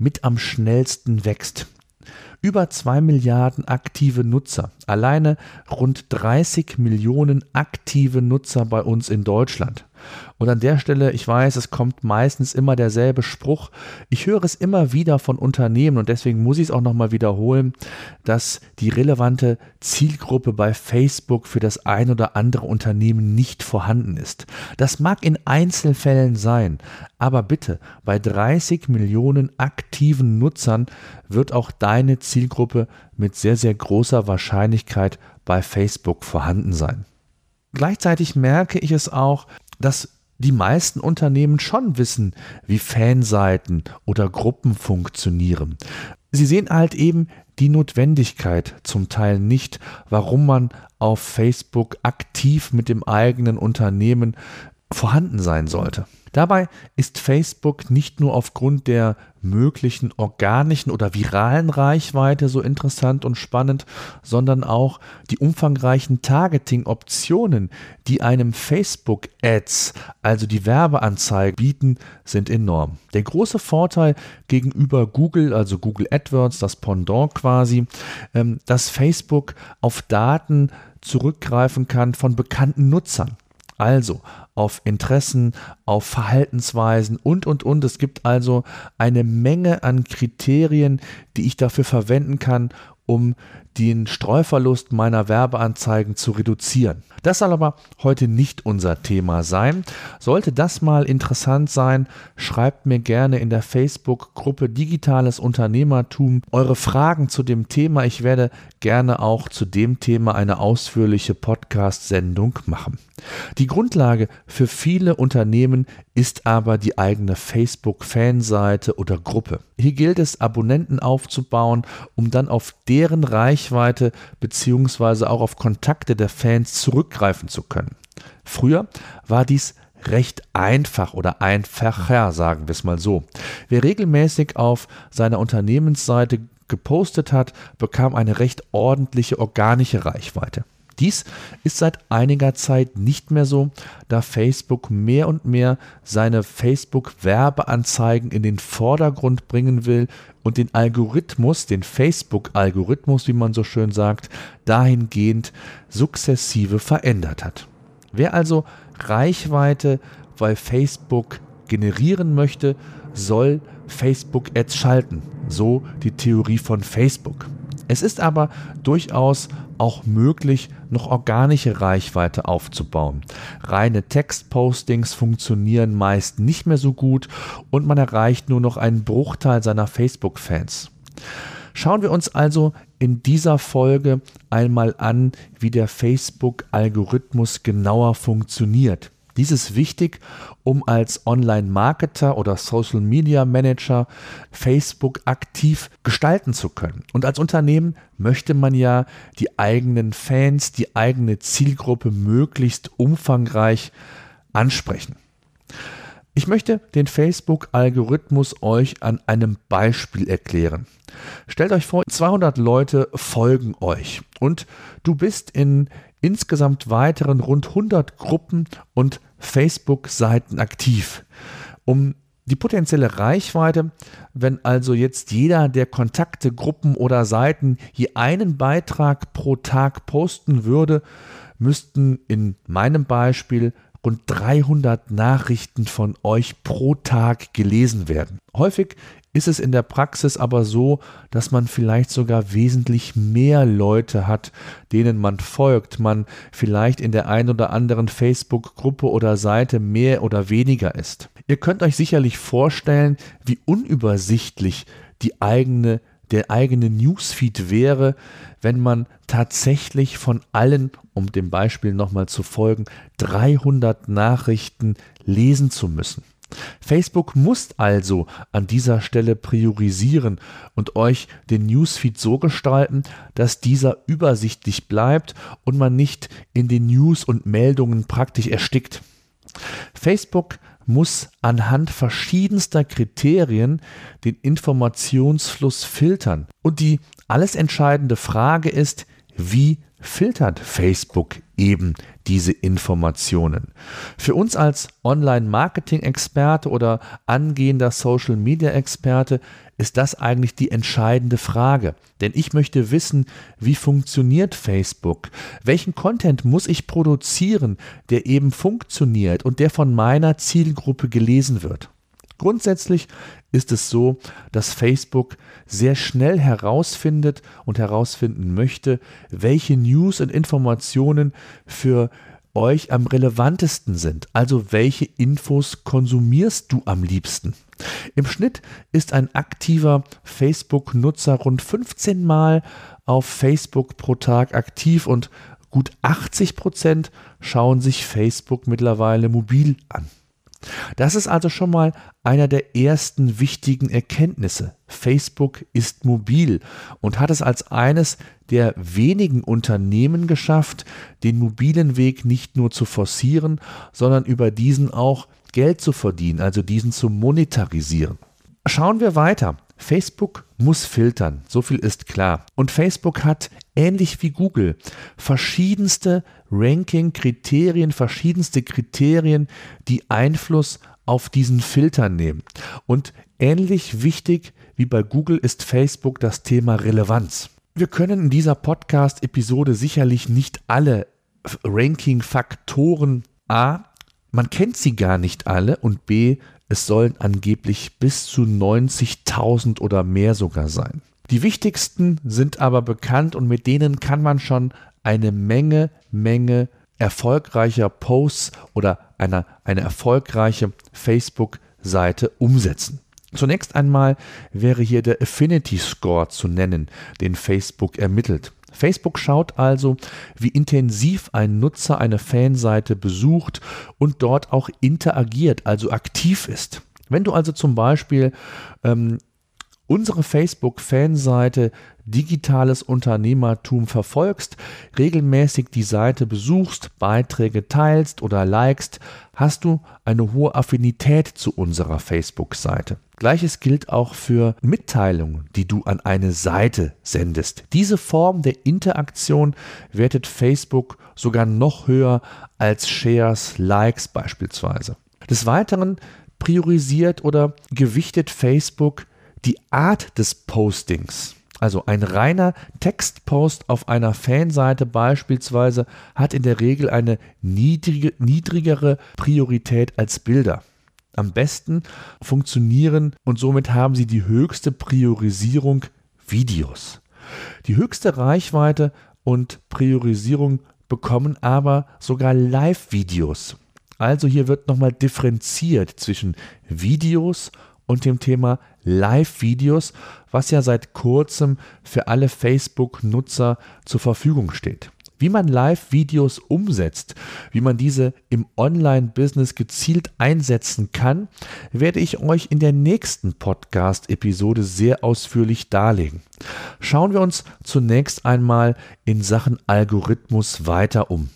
mit am schnellsten wächst. Über 2 Milliarden aktive Nutzer, alleine rund 30 Millionen aktive Nutzer bei uns in Deutschland. Und an der Stelle, ich weiß, es kommt meistens immer derselbe Spruch. Ich höre es immer wieder von Unternehmen und deswegen muss ich es auch nochmal wiederholen, dass die relevante Zielgruppe bei Facebook für das ein oder andere Unternehmen nicht vorhanden ist. Das mag in Einzelfällen sein, aber bitte, bei 30 Millionen aktiven Nutzern wird auch deine Zielgruppe mit sehr, sehr großer Wahrscheinlichkeit bei Facebook vorhanden sein. Gleichzeitig merke ich es auch, dass die meisten Unternehmen schon wissen, wie Fanseiten oder Gruppen funktionieren. Sie sehen halt eben die Notwendigkeit zum Teil nicht, warum man auf Facebook aktiv mit dem eigenen Unternehmen vorhanden sein sollte. Dabei ist Facebook nicht nur aufgrund der möglichen organischen oder viralen Reichweite so interessant und spannend, sondern auch die umfangreichen Targeting-Optionen, die einem Facebook-Ads, also die Werbeanzeige, bieten, sind enorm. Der große Vorteil gegenüber Google, also Google AdWords, das Pendant quasi, ähm, dass Facebook auf Daten zurückgreifen kann von bekannten Nutzern. Also auf Interessen, auf Verhaltensweisen und, und, und. Es gibt also eine Menge an Kriterien, die ich dafür verwenden kann, um den Streuverlust meiner Werbeanzeigen zu reduzieren. Das soll aber heute nicht unser Thema sein. Sollte das mal interessant sein, schreibt mir gerne in der Facebook-Gruppe Digitales Unternehmertum eure Fragen zu dem Thema. Ich werde gerne auch zu dem Thema eine ausführliche Podcast-Sendung machen. Die Grundlage für viele Unternehmen ist aber die eigene Facebook-Fanseite oder Gruppe. Hier gilt es, Abonnenten aufzubauen, um dann auf deren Reichweite bzw. auch auf Kontakte der Fans zurückgreifen zu können. Früher war dies recht einfach oder einfacher, sagen wir es mal so. Wer regelmäßig auf seiner Unternehmensseite gepostet hat, bekam eine recht ordentliche organische Reichweite. Dies ist seit einiger Zeit nicht mehr so, da Facebook mehr und mehr seine Facebook-Werbeanzeigen in den Vordergrund bringen will und den Algorithmus, den Facebook-Algorithmus, wie man so schön sagt, dahingehend sukzessive verändert hat. Wer also Reichweite bei Facebook generieren möchte, soll Facebook-Ads schalten. So die Theorie von Facebook. Es ist aber durchaus auch möglich, noch organische Reichweite aufzubauen. Reine Textpostings funktionieren meist nicht mehr so gut und man erreicht nur noch einen Bruchteil seiner Facebook-Fans. Schauen wir uns also in dieser Folge einmal an, wie der Facebook-Algorithmus genauer funktioniert. Dies ist wichtig, um als Online-Marketer oder Social-Media-Manager Facebook aktiv gestalten zu können. Und als Unternehmen möchte man ja die eigenen Fans, die eigene Zielgruppe möglichst umfangreich ansprechen. Ich möchte den Facebook-Algorithmus euch an einem Beispiel erklären. Stellt euch vor, 200 Leute folgen euch und du bist in insgesamt weiteren rund 100 Gruppen und Facebook-Seiten aktiv. Um die potenzielle Reichweite, wenn also jetzt jeder der Kontakte, Gruppen oder Seiten je einen Beitrag pro Tag posten würde, müssten in meinem Beispiel rund 300 Nachrichten von euch pro Tag gelesen werden. Häufig ist es in der Praxis aber so, dass man vielleicht sogar wesentlich mehr Leute hat, denen man folgt, man vielleicht in der ein oder anderen Facebook-Gruppe oder Seite mehr oder weniger ist. Ihr könnt euch sicherlich vorstellen, wie unübersichtlich die eigene der eigene Newsfeed wäre, wenn man tatsächlich von allen, um dem Beispiel nochmal zu folgen, 300 Nachrichten lesen zu müssen. Facebook muss also an dieser Stelle priorisieren und euch den Newsfeed so gestalten, dass dieser übersichtlich bleibt und man nicht in den News und Meldungen praktisch erstickt. Facebook muss anhand verschiedenster Kriterien den Informationsfluss filtern. Und die alles entscheidende Frage ist, wie filtert Facebook eben diese Informationen. Für uns als Online-Marketing-Experte oder angehender Social-Media-Experte ist das eigentlich die entscheidende Frage. Denn ich möchte wissen, wie funktioniert Facebook? Welchen Content muss ich produzieren, der eben funktioniert und der von meiner Zielgruppe gelesen wird? Grundsätzlich ist es so, dass Facebook sehr schnell herausfindet und herausfinden möchte, welche News und Informationen für euch am relevantesten sind. Also welche Infos konsumierst du am liebsten? Im Schnitt ist ein aktiver Facebook-Nutzer rund 15 Mal auf Facebook pro Tag aktiv und gut 80 Prozent schauen sich Facebook mittlerweile mobil an. Das ist also schon mal einer der ersten wichtigen Erkenntnisse. Facebook ist mobil und hat es als eines der wenigen Unternehmen geschafft, den mobilen Weg nicht nur zu forcieren, sondern über diesen auch Geld zu verdienen, also diesen zu monetarisieren. Schauen wir weiter. Facebook muss filtern, so viel ist klar. Und Facebook hat, ähnlich wie Google, verschiedenste Ranking-Kriterien, verschiedenste Kriterien, die Einfluss auf diesen Filter nehmen. Und ähnlich wichtig wie bei Google ist Facebook das Thema Relevanz. Wir können in dieser Podcast-Episode sicherlich nicht alle Ranking-Faktoren A, man kennt sie gar nicht alle und B, es sollen angeblich bis zu 90.000 oder mehr sogar sein. Die wichtigsten sind aber bekannt und mit denen kann man schon eine Menge, Menge erfolgreicher Posts oder eine, eine erfolgreiche Facebook-Seite umsetzen. Zunächst einmal wäre hier der Affinity Score zu nennen, den Facebook ermittelt. Facebook schaut also, wie intensiv ein Nutzer eine Fanseite besucht und dort auch interagiert, also aktiv ist. Wenn du also zum Beispiel ähm, unsere Facebook-Fanseite Digitales Unternehmertum verfolgst, regelmäßig die Seite besuchst, Beiträge teilst oder likest, hast du eine hohe Affinität zu unserer Facebook-Seite. Gleiches gilt auch für Mitteilungen, die du an eine Seite sendest. Diese Form der Interaktion wertet Facebook sogar noch höher als Shares, Likes beispielsweise. Des Weiteren priorisiert oder gewichtet Facebook die Art des Postings. Also ein reiner Textpost auf einer Fanseite beispielsweise hat in der Regel eine niedrige, niedrigere Priorität als Bilder. Am besten funktionieren und somit haben sie die höchste Priorisierung Videos. Die höchste Reichweite und Priorisierung bekommen aber sogar Live-Videos. Also hier wird nochmal differenziert zwischen Videos und dem Thema Live-Videos, was ja seit kurzem für alle Facebook-Nutzer zur Verfügung steht. Wie man Live-Videos umsetzt, wie man diese im Online-Business gezielt einsetzen kann, werde ich euch in der nächsten Podcast-Episode sehr ausführlich darlegen. Schauen wir uns zunächst einmal in Sachen Algorithmus weiter um.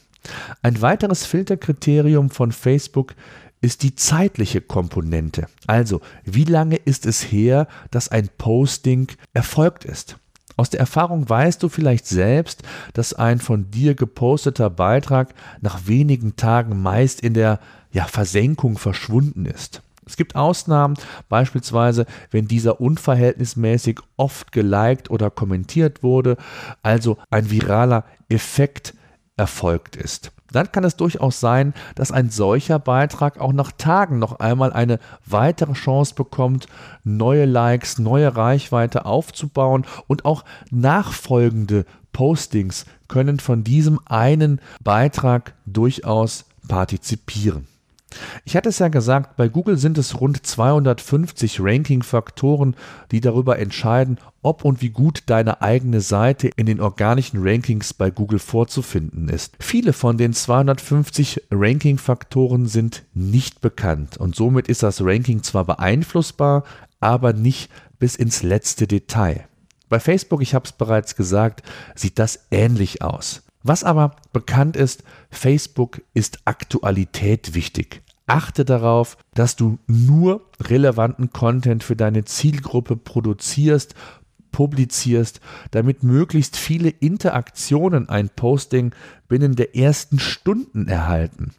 Ein weiteres Filterkriterium von Facebook ist die zeitliche Komponente. Also, wie lange ist es her, dass ein Posting erfolgt ist? Aus der Erfahrung weißt du vielleicht selbst, dass ein von dir geposteter Beitrag nach wenigen Tagen meist in der ja, Versenkung verschwunden ist. Es gibt Ausnahmen, beispielsweise wenn dieser unverhältnismäßig oft geliked oder kommentiert wurde, also ein viraler Effekt erfolgt ist dann kann es durchaus sein, dass ein solcher Beitrag auch nach Tagen noch einmal eine weitere Chance bekommt, neue Likes, neue Reichweite aufzubauen und auch nachfolgende Postings können von diesem einen Beitrag durchaus partizipieren. Ich hatte es ja gesagt, bei Google sind es rund 250 Ranking-Faktoren, die darüber entscheiden, ob und wie gut deine eigene Seite in den organischen Rankings bei Google vorzufinden ist. Viele von den 250 Ranking-Faktoren sind nicht bekannt und somit ist das Ranking zwar beeinflussbar, aber nicht bis ins letzte Detail. Bei Facebook, ich habe es bereits gesagt, sieht das ähnlich aus. Was aber bekannt ist, Facebook ist Aktualität wichtig. Achte darauf, dass du nur relevanten Content für deine Zielgruppe produzierst, publizierst, damit möglichst viele Interaktionen ein Posting binnen der ersten Stunden erhalten.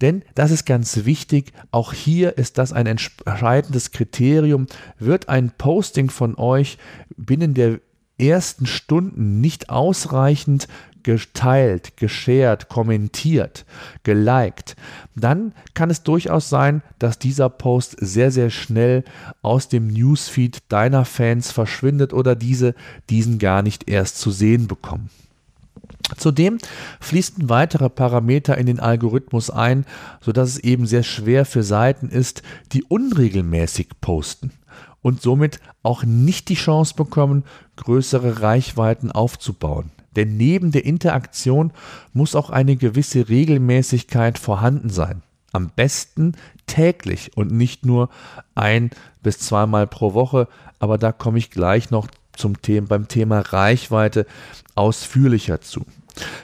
Denn das ist ganz wichtig, auch hier ist das ein entscheidendes Kriterium. Wird ein Posting von euch binnen der ersten Stunden nicht ausreichend geteilt, geshared, kommentiert, geliked, dann kann es durchaus sein, dass dieser Post sehr, sehr schnell aus dem Newsfeed deiner Fans verschwindet oder diese diesen gar nicht erst zu sehen bekommen. Zudem fließen weitere Parameter in den Algorithmus ein, sodass es eben sehr schwer für Seiten ist, die unregelmäßig posten und somit auch nicht die Chance bekommen, größere Reichweiten aufzubauen. Denn neben der Interaktion muss auch eine gewisse Regelmäßigkeit vorhanden sein. Am besten täglich und nicht nur ein bis zweimal pro Woche. Aber da komme ich gleich noch zum Thema, beim Thema Reichweite ausführlicher zu.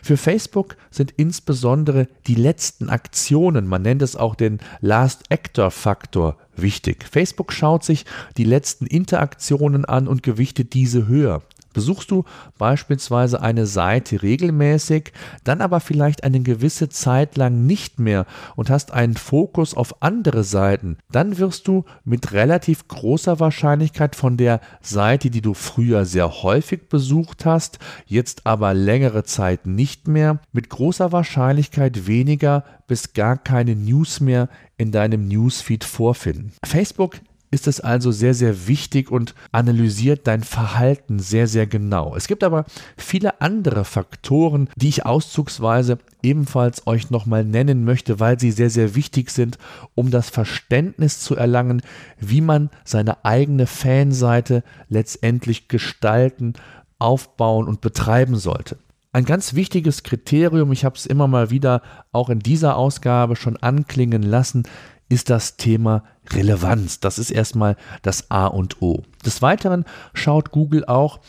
Für Facebook sind insbesondere die letzten Aktionen, man nennt es auch den Last Actor Faktor, wichtig. Facebook schaut sich die letzten Interaktionen an und gewichtet diese höher. Besuchst du beispielsweise eine Seite regelmäßig, dann aber vielleicht eine gewisse Zeit lang nicht mehr und hast einen Fokus auf andere Seiten, dann wirst du mit relativ großer Wahrscheinlichkeit von der Seite, die du früher sehr häufig besucht hast, jetzt aber längere Zeit nicht mehr, mit großer Wahrscheinlichkeit weniger bis gar keine News mehr in deinem Newsfeed vorfinden. Facebook ist es also sehr, sehr wichtig und analysiert dein Verhalten sehr, sehr genau. Es gibt aber viele andere Faktoren, die ich auszugsweise ebenfalls euch nochmal nennen möchte, weil sie sehr, sehr wichtig sind, um das Verständnis zu erlangen, wie man seine eigene Fanseite letztendlich gestalten, aufbauen und betreiben sollte. Ein ganz wichtiges Kriterium, ich habe es immer mal wieder auch in dieser Ausgabe schon anklingen lassen, ist das Thema Relevanz. Das ist erstmal das A und O. Des Weiteren schaut Google auch,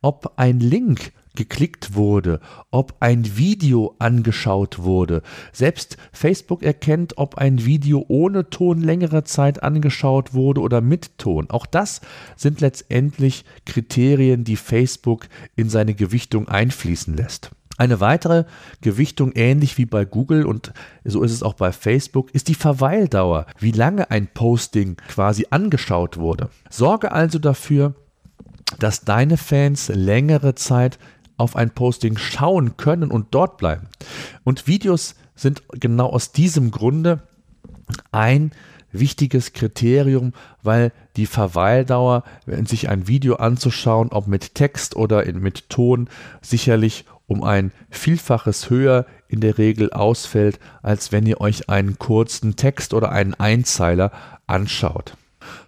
ob ein Link geklickt wurde, ob ein Video angeschaut wurde. Selbst Facebook erkennt, ob ein Video ohne Ton längere Zeit angeschaut wurde oder mit Ton. Auch das sind letztendlich Kriterien, die Facebook in seine Gewichtung einfließen lässt. Eine weitere Gewichtung, ähnlich wie bei Google und so ist es auch bei Facebook, ist die Verweildauer, wie lange ein Posting quasi angeschaut wurde. Sorge also dafür, dass deine Fans längere Zeit auf ein Posting schauen können und dort bleiben. Und Videos sind genau aus diesem Grunde ein wichtiges Kriterium, weil die Verweildauer, sich ein Video anzuschauen, ob mit Text oder mit Ton, sicherlich um ein Vielfaches höher in der Regel ausfällt, als wenn ihr euch einen kurzen Text oder einen Einzeiler anschaut.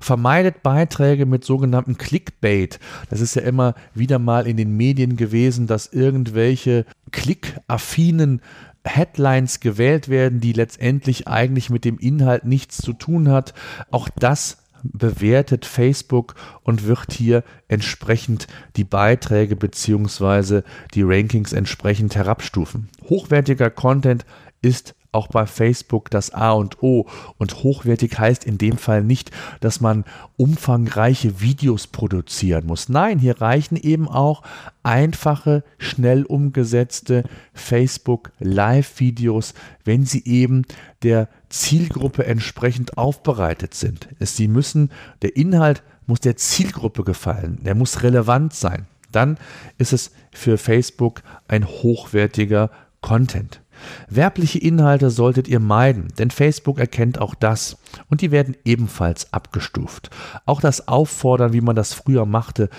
Vermeidet Beiträge mit sogenannten Clickbait. Das ist ja immer wieder mal in den Medien gewesen, dass irgendwelche klickaffinen Headlines gewählt werden, die letztendlich eigentlich mit dem Inhalt nichts zu tun hat. Auch das bewertet Facebook und wird hier entsprechend die Beiträge bzw. die Rankings entsprechend herabstufen. Hochwertiger Content ist auch bei Facebook das A und O. Und hochwertig heißt in dem Fall nicht, dass man umfangreiche Videos produzieren muss. Nein, hier reichen eben auch einfache, schnell umgesetzte Facebook Live-Videos, wenn sie eben der Zielgruppe entsprechend aufbereitet sind. Sie müssen, der Inhalt muss der Zielgruppe gefallen, der muss relevant sein. Dann ist es für Facebook ein hochwertiger Content. Werbliche Inhalte solltet ihr meiden, denn Facebook erkennt auch das und die werden ebenfalls abgestuft. Auch das Auffordern, wie man das früher machte,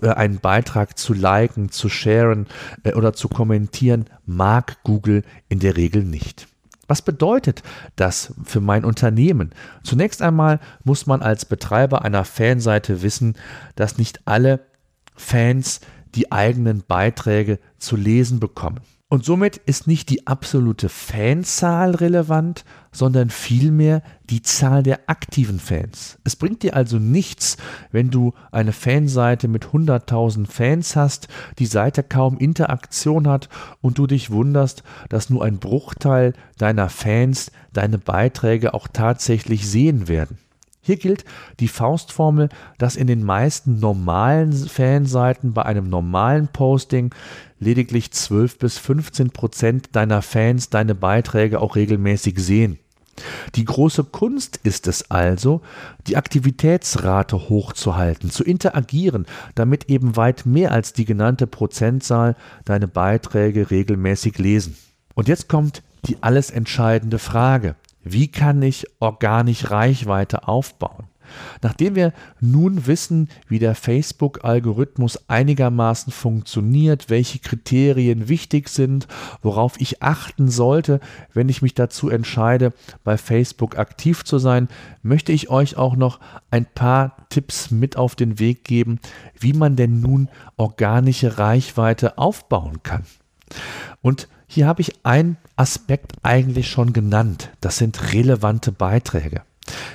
äh, einen Beitrag zu liken, zu sharen äh, oder zu kommentieren, mag Google in der Regel nicht. Was bedeutet das für mein Unternehmen? Zunächst einmal muss man als Betreiber einer Fanseite wissen, dass nicht alle Fans die eigenen Beiträge zu lesen bekommen. Und somit ist nicht die absolute Fanzahl relevant, sondern vielmehr die Zahl der aktiven Fans. Es bringt dir also nichts, wenn du eine Fanseite mit 100.000 Fans hast, die Seite kaum Interaktion hat und du dich wunderst, dass nur ein Bruchteil deiner Fans deine Beiträge auch tatsächlich sehen werden. Hier gilt die Faustformel, dass in den meisten normalen Fanseiten bei einem normalen Posting lediglich 12 bis 15 Prozent deiner Fans deine Beiträge auch regelmäßig sehen. Die große Kunst ist es also, die Aktivitätsrate hochzuhalten, zu interagieren, damit eben weit mehr als die genannte Prozentzahl deine Beiträge regelmäßig lesen. Und jetzt kommt die alles entscheidende Frage. Wie kann ich organisch Reichweite aufbauen? Nachdem wir nun wissen, wie der Facebook-Algorithmus einigermaßen funktioniert, welche Kriterien wichtig sind, worauf ich achten sollte, wenn ich mich dazu entscheide, bei Facebook aktiv zu sein, möchte ich euch auch noch ein paar Tipps mit auf den Weg geben, wie man denn nun organische Reichweite aufbauen kann. Und hier habe ich einen Aspekt eigentlich schon genannt. Das sind relevante Beiträge.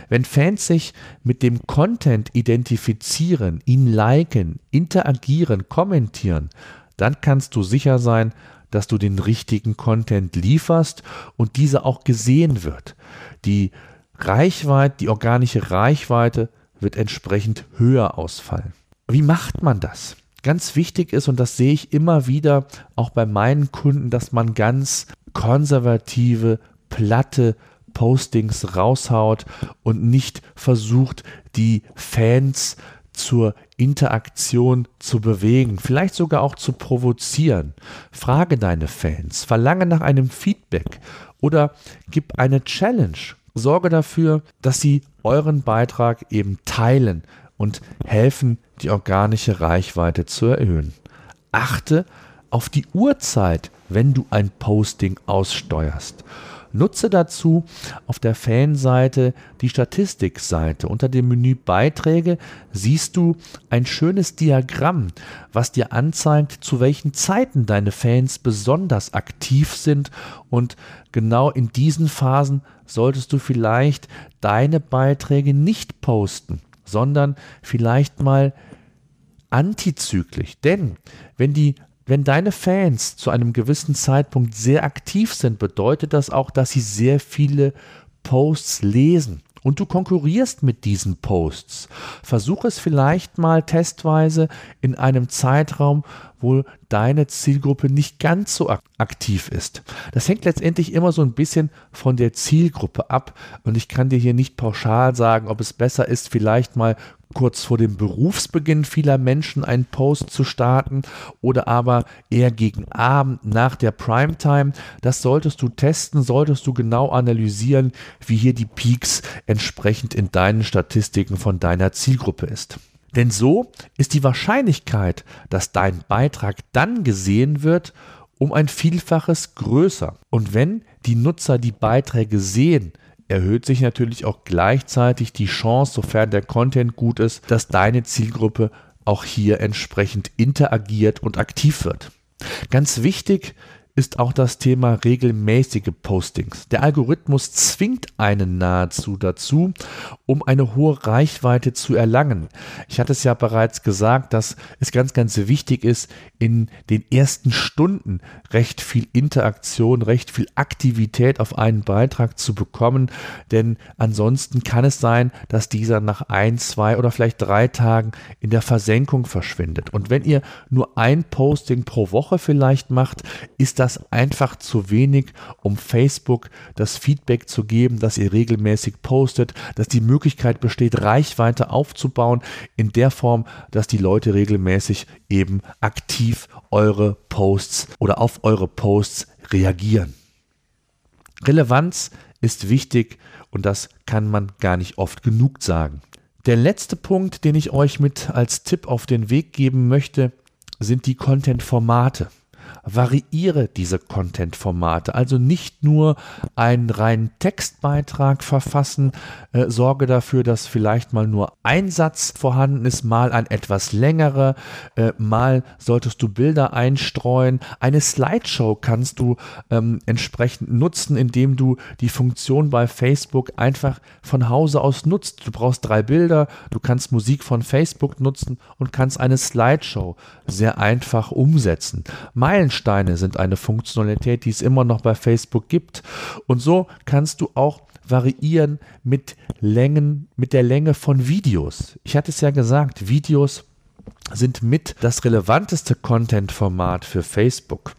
Wenn Fans sich mit dem Content identifizieren, ihn liken, interagieren, kommentieren, dann kannst du sicher sein, dass du den richtigen Content lieferst und dieser auch gesehen wird. Die Reichweite, die organische Reichweite wird entsprechend höher ausfallen. Wie macht man das? Ganz wichtig ist, und das sehe ich immer wieder auch bei meinen Kunden, dass man ganz konservative, platte Postings raushaut und nicht versucht, die Fans zur Interaktion zu bewegen, vielleicht sogar auch zu provozieren. Frage deine Fans, verlange nach einem Feedback oder gib eine Challenge. Sorge dafür, dass sie euren Beitrag eben teilen und helfen, die organische Reichweite zu erhöhen. Achte auf die Uhrzeit, wenn du ein Posting aussteuerst. Nutze dazu auf der Fanseite die Statistikseite. Unter dem Menü Beiträge siehst du ein schönes Diagramm, was dir anzeigt, zu welchen Zeiten deine Fans besonders aktiv sind. Und genau in diesen Phasen solltest du vielleicht deine Beiträge nicht posten, sondern vielleicht mal antizyklisch. Denn wenn die wenn deine Fans zu einem gewissen Zeitpunkt sehr aktiv sind, bedeutet das auch, dass sie sehr viele Posts lesen. Und du konkurrierst mit diesen Posts. Versuch es vielleicht mal testweise in einem Zeitraum, wo deine Zielgruppe nicht ganz so aktiv ist. Das hängt letztendlich immer so ein bisschen von der Zielgruppe ab. Und ich kann dir hier nicht pauschal sagen, ob es besser ist, vielleicht mal kurz vor dem Berufsbeginn vieler Menschen einen Post zu starten oder aber eher gegen Abend nach der Primetime. Das solltest du testen, solltest du genau analysieren, wie hier die Peaks entsprechend in deinen Statistiken von deiner Zielgruppe ist. Denn so ist die Wahrscheinlichkeit, dass dein Beitrag dann gesehen wird, um ein Vielfaches größer. Und wenn die Nutzer die Beiträge sehen, erhöht sich natürlich auch gleichzeitig die Chance, sofern der Content gut ist, dass deine Zielgruppe auch hier entsprechend interagiert und aktiv wird. Ganz wichtig ist auch das Thema regelmäßige Postings. Der Algorithmus zwingt einen nahezu dazu, um eine hohe Reichweite zu erlangen. Ich hatte es ja bereits gesagt, dass es ganz, ganz wichtig ist, in den ersten Stunden recht viel Interaktion, recht viel Aktivität auf einen Beitrag zu bekommen, denn ansonsten kann es sein, dass dieser nach ein, zwei oder vielleicht drei Tagen in der Versenkung verschwindet. Und wenn ihr nur ein Posting pro Woche vielleicht macht, ist das einfach zu wenig, um Facebook das Feedback zu geben, dass ihr regelmäßig postet, dass die Möglichkeit besteht, Reichweite aufzubauen in der Form, dass die Leute regelmäßig eben aktiv eure Posts oder auf eure Posts reagieren. Relevanz ist wichtig und das kann man gar nicht oft genug sagen. Der letzte Punkt, den ich euch mit als Tipp auf den Weg geben möchte, sind die Content-Formate. Variiere diese Content-Formate. Also nicht nur einen reinen Textbeitrag verfassen, äh, sorge dafür, dass vielleicht mal nur ein Satz vorhanden ist, mal ein etwas längerer, äh, mal solltest du Bilder einstreuen. Eine Slideshow kannst du ähm, entsprechend nutzen, indem du die Funktion bei Facebook einfach von Hause aus nutzt. Du brauchst drei Bilder, du kannst Musik von Facebook nutzen und kannst eine Slideshow sehr einfach umsetzen. Meilensteine sind eine Funktionalität, die es immer noch bei Facebook gibt. Und so kannst du auch variieren mit Längen, mit der Länge von Videos. Ich hatte es ja gesagt, Videos sind mit das relevanteste Content-Format für Facebook.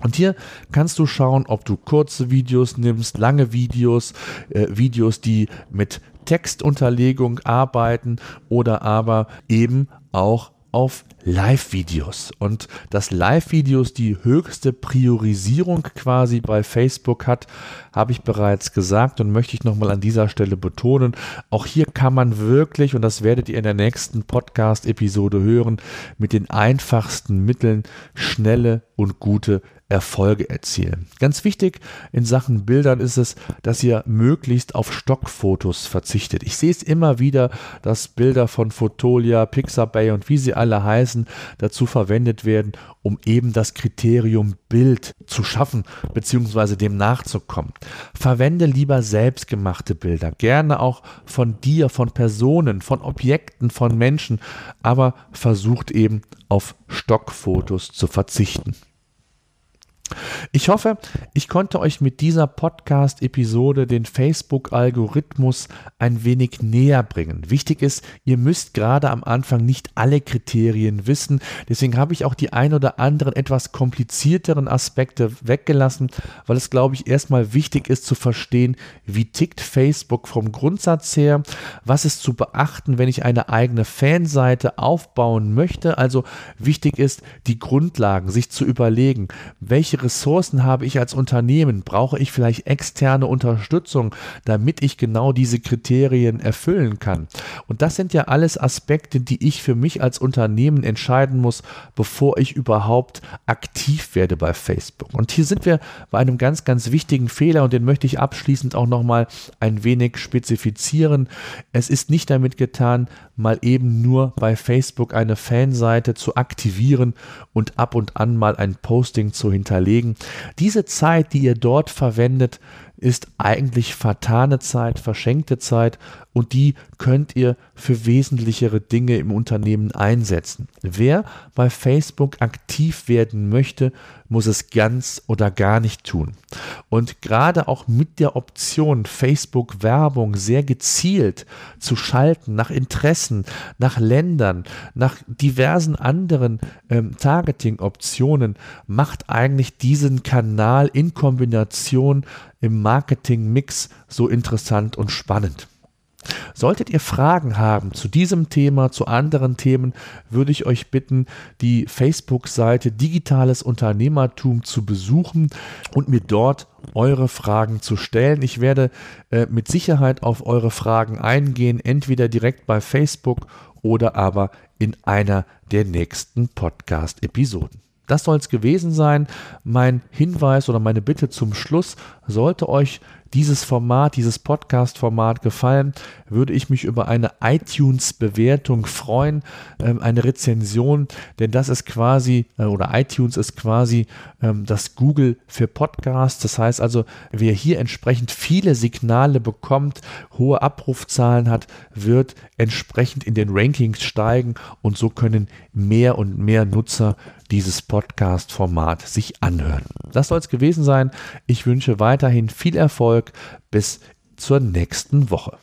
Und hier kannst du schauen, ob du kurze Videos nimmst, lange Videos, äh, Videos, die mit Textunterlegung arbeiten oder aber eben auch auf Live-Videos. Und dass Live-Videos die höchste Priorisierung quasi bei Facebook hat, habe ich bereits gesagt und möchte ich nochmal an dieser Stelle betonen. Auch hier kann man wirklich, und das werdet ihr in der nächsten Podcast-Episode hören, mit den einfachsten Mitteln schnelle und gute Erfolge erzielen. Ganz wichtig in Sachen Bildern ist es, dass ihr möglichst auf Stockfotos verzichtet. Ich sehe es immer wieder, dass Bilder von Fotolia, Pixabay und wie sie alle heißen, dazu verwendet werden, um eben das Kriterium Bild zu schaffen bzw. dem nachzukommen. Verwende lieber selbstgemachte Bilder, gerne auch von dir, von Personen, von Objekten, von Menschen, aber versucht eben auf Stockfotos zu verzichten. Ich hoffe, ich konnte euch mit dieser Podcast-Episode den Facebook-Algorithmus ein wenig näher bringen. Wichtig ist, ihr müsst gerade am Anfang nicht alle Kriterien wissen. Deswegen habe ich auch die ein oder anderen etwas komplizierteren Aspekte weggelassen, weil es, glaube ich, erstmal wichtig ist zu verstehen, wie tickt Facebook vom Grundsatz her, was ist zu beachten, wenn ich eine eigene Fanseite aufbauen möchte. Also wichtig ist, die Grundlagen sich zu überlegen, welche Ressourcen habe ich als Unternehmen? Brauche ich vielleicht externe Unterstützung, damit ich genau diese Kriterien erfüllen kann? Und das sind ja alles Aspekte, die ich für mich als Unternehmen entscheiden muss, bevor ich überhaupt aktiv werde bei Facebook. Und hier sind wir bei einem ganz, ganz wichtigen Fehler und den möchte ich abschließend auch nochmal ein wenig spezifizieren. Es ist nicht damit getan, mal eben nur bei Facebook eine Fanseite zu aktivieren und ab und an mal ein Posting zu hinterlegen. Diese Zeit, die ihr dort verwendet, ist eigentlich vertane Zeit, verschenkte Zeit und die könnt ihr für wesentlichere Dinge im Unternehmen einsetzen. Wer bei Facebook aktiv werden möchte, muss es ganz oder gar nicht tun. Und gerade auch mit der Option, Facebook Werbung sehr gezielt zu schalten nach Interessen, nach Ländern, nach diversen anderen ähm, Targeting-Optionen, macht eigentlich diesen Kanal in Kombination im Marketing-Mix so interessant und spannend. Solltet ihr Fragen haben zu diesem Thema, zu anderen Themen, würde ich euch bitten, die Facebook-Seite Digitales Unternehmertum zu besuchen und mir dort eure Fragen zu stellen. Ich werde äh, mit Sicherheit auf eure Fragen eingehen, entweder direkt bei Facebook oder aber in einer der nächsten Podcast-Episoden. Das soll es gewesen sein. Mein Hinweis oder meine Bitte zum Schluss sollte euch dieses Format, dieses Podcast-Format gefallen, würde ich mich über eine iTunes-Bewertung freuen, ähm, eine Rezension, denn das ist quasi, äh, oder iTunes ist quasi ähm, das Google für Podcasts. Das heißt also, wer hier entsprechend viele Signale bekommt, hohe Abrufzahlen hat, wird entsprechend in den Rankings steigen und so können mehr und mehr Nutzer dieses Podcast-Format sich anhören. Das soll es gewesen sein. Ich wünsche weiterhin viel Erfolg. Bis zur nächsten Woche.